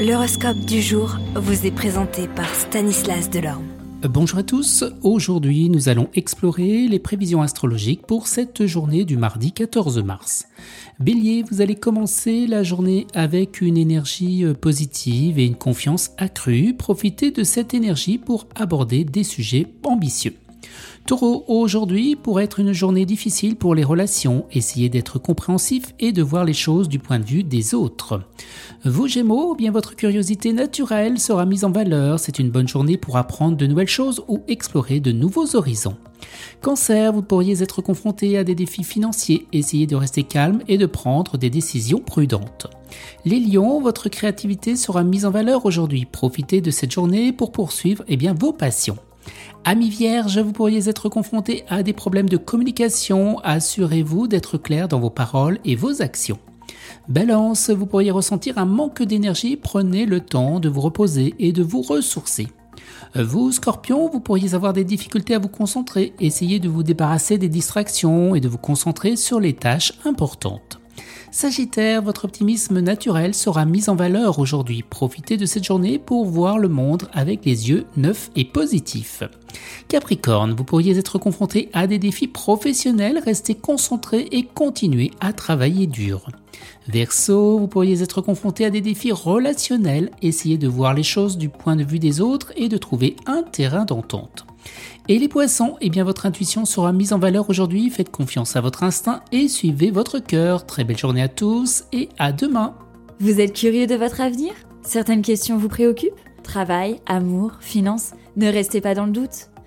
L'horoscope du jour vous est présenté par Stanislas Delorme. Bonjour à tous, aujourd'hui nous allons explorer les prévisions astrologiques pour cette journée du mardi 14 mars. Bélier, vous allez commencer la journée avec une énergie euh, positive et une confiance accrue. Profitez de cette énergie pour aborder des sujets ambitieux. Taureau, aujourd'hui pourrait être une journée difficile pour les relations. Essayez d'être compréhensif et de voir les choses du point de vue des autres. Vous Gémeaux, bien votre curiosité naturelle sera mise en valeur. C'est une bonne journée pour apprendre de nouvelles choses ou explorer de nouveaux horizons. Cancer, vous pourriez être confronté à des défis financiers. Essayez de rester calme et de prendre des décisions prudentes. Les lions, votre créativité sera mise en valeur aujourd'hui. Profitez de cette journée pour poursuivre eh bien, vos passions. Amis vierges, vous pourriez être confronté à des problèmes de communication. Assurez-vous d'être clair dans vos paroles et vos actions. Balance, vous pourriez ressentir un manque d'énergie. Prenez le temps de vous reposer et de vous ressourcer. Vous, scorpion, vous pourriez avoir des difficultés à vous concentrer. Essayez de vous débarrasser des distractions et de vous concentrer sur les tâches importantes. Sagittaire, votre optimisme naturel sera mis en valeur aujourd'hui. Profitez de cette journée pour voir le monde avec les yeux neufs et positifs. Capricorne, vous pourriez être confronté à des défis professionnels, restez concentré et continuez à travailler dur. Verseau, vous pourriez être confronté à des défis relationnels, essayez de voir les choses du point de vue des autres et de trouver un terrain d'entente. Et les poissons, eh bien votre intuition sera mise en valeur aujourd'hui, faites confiance à votre instinct et suivez votre cœur. Très belle journée à tous et à demain. Vous êtes curieux de votre avenir? Certaines questions vous préoccupent? Travail, amour, finances? Ne restez pas dans le doute.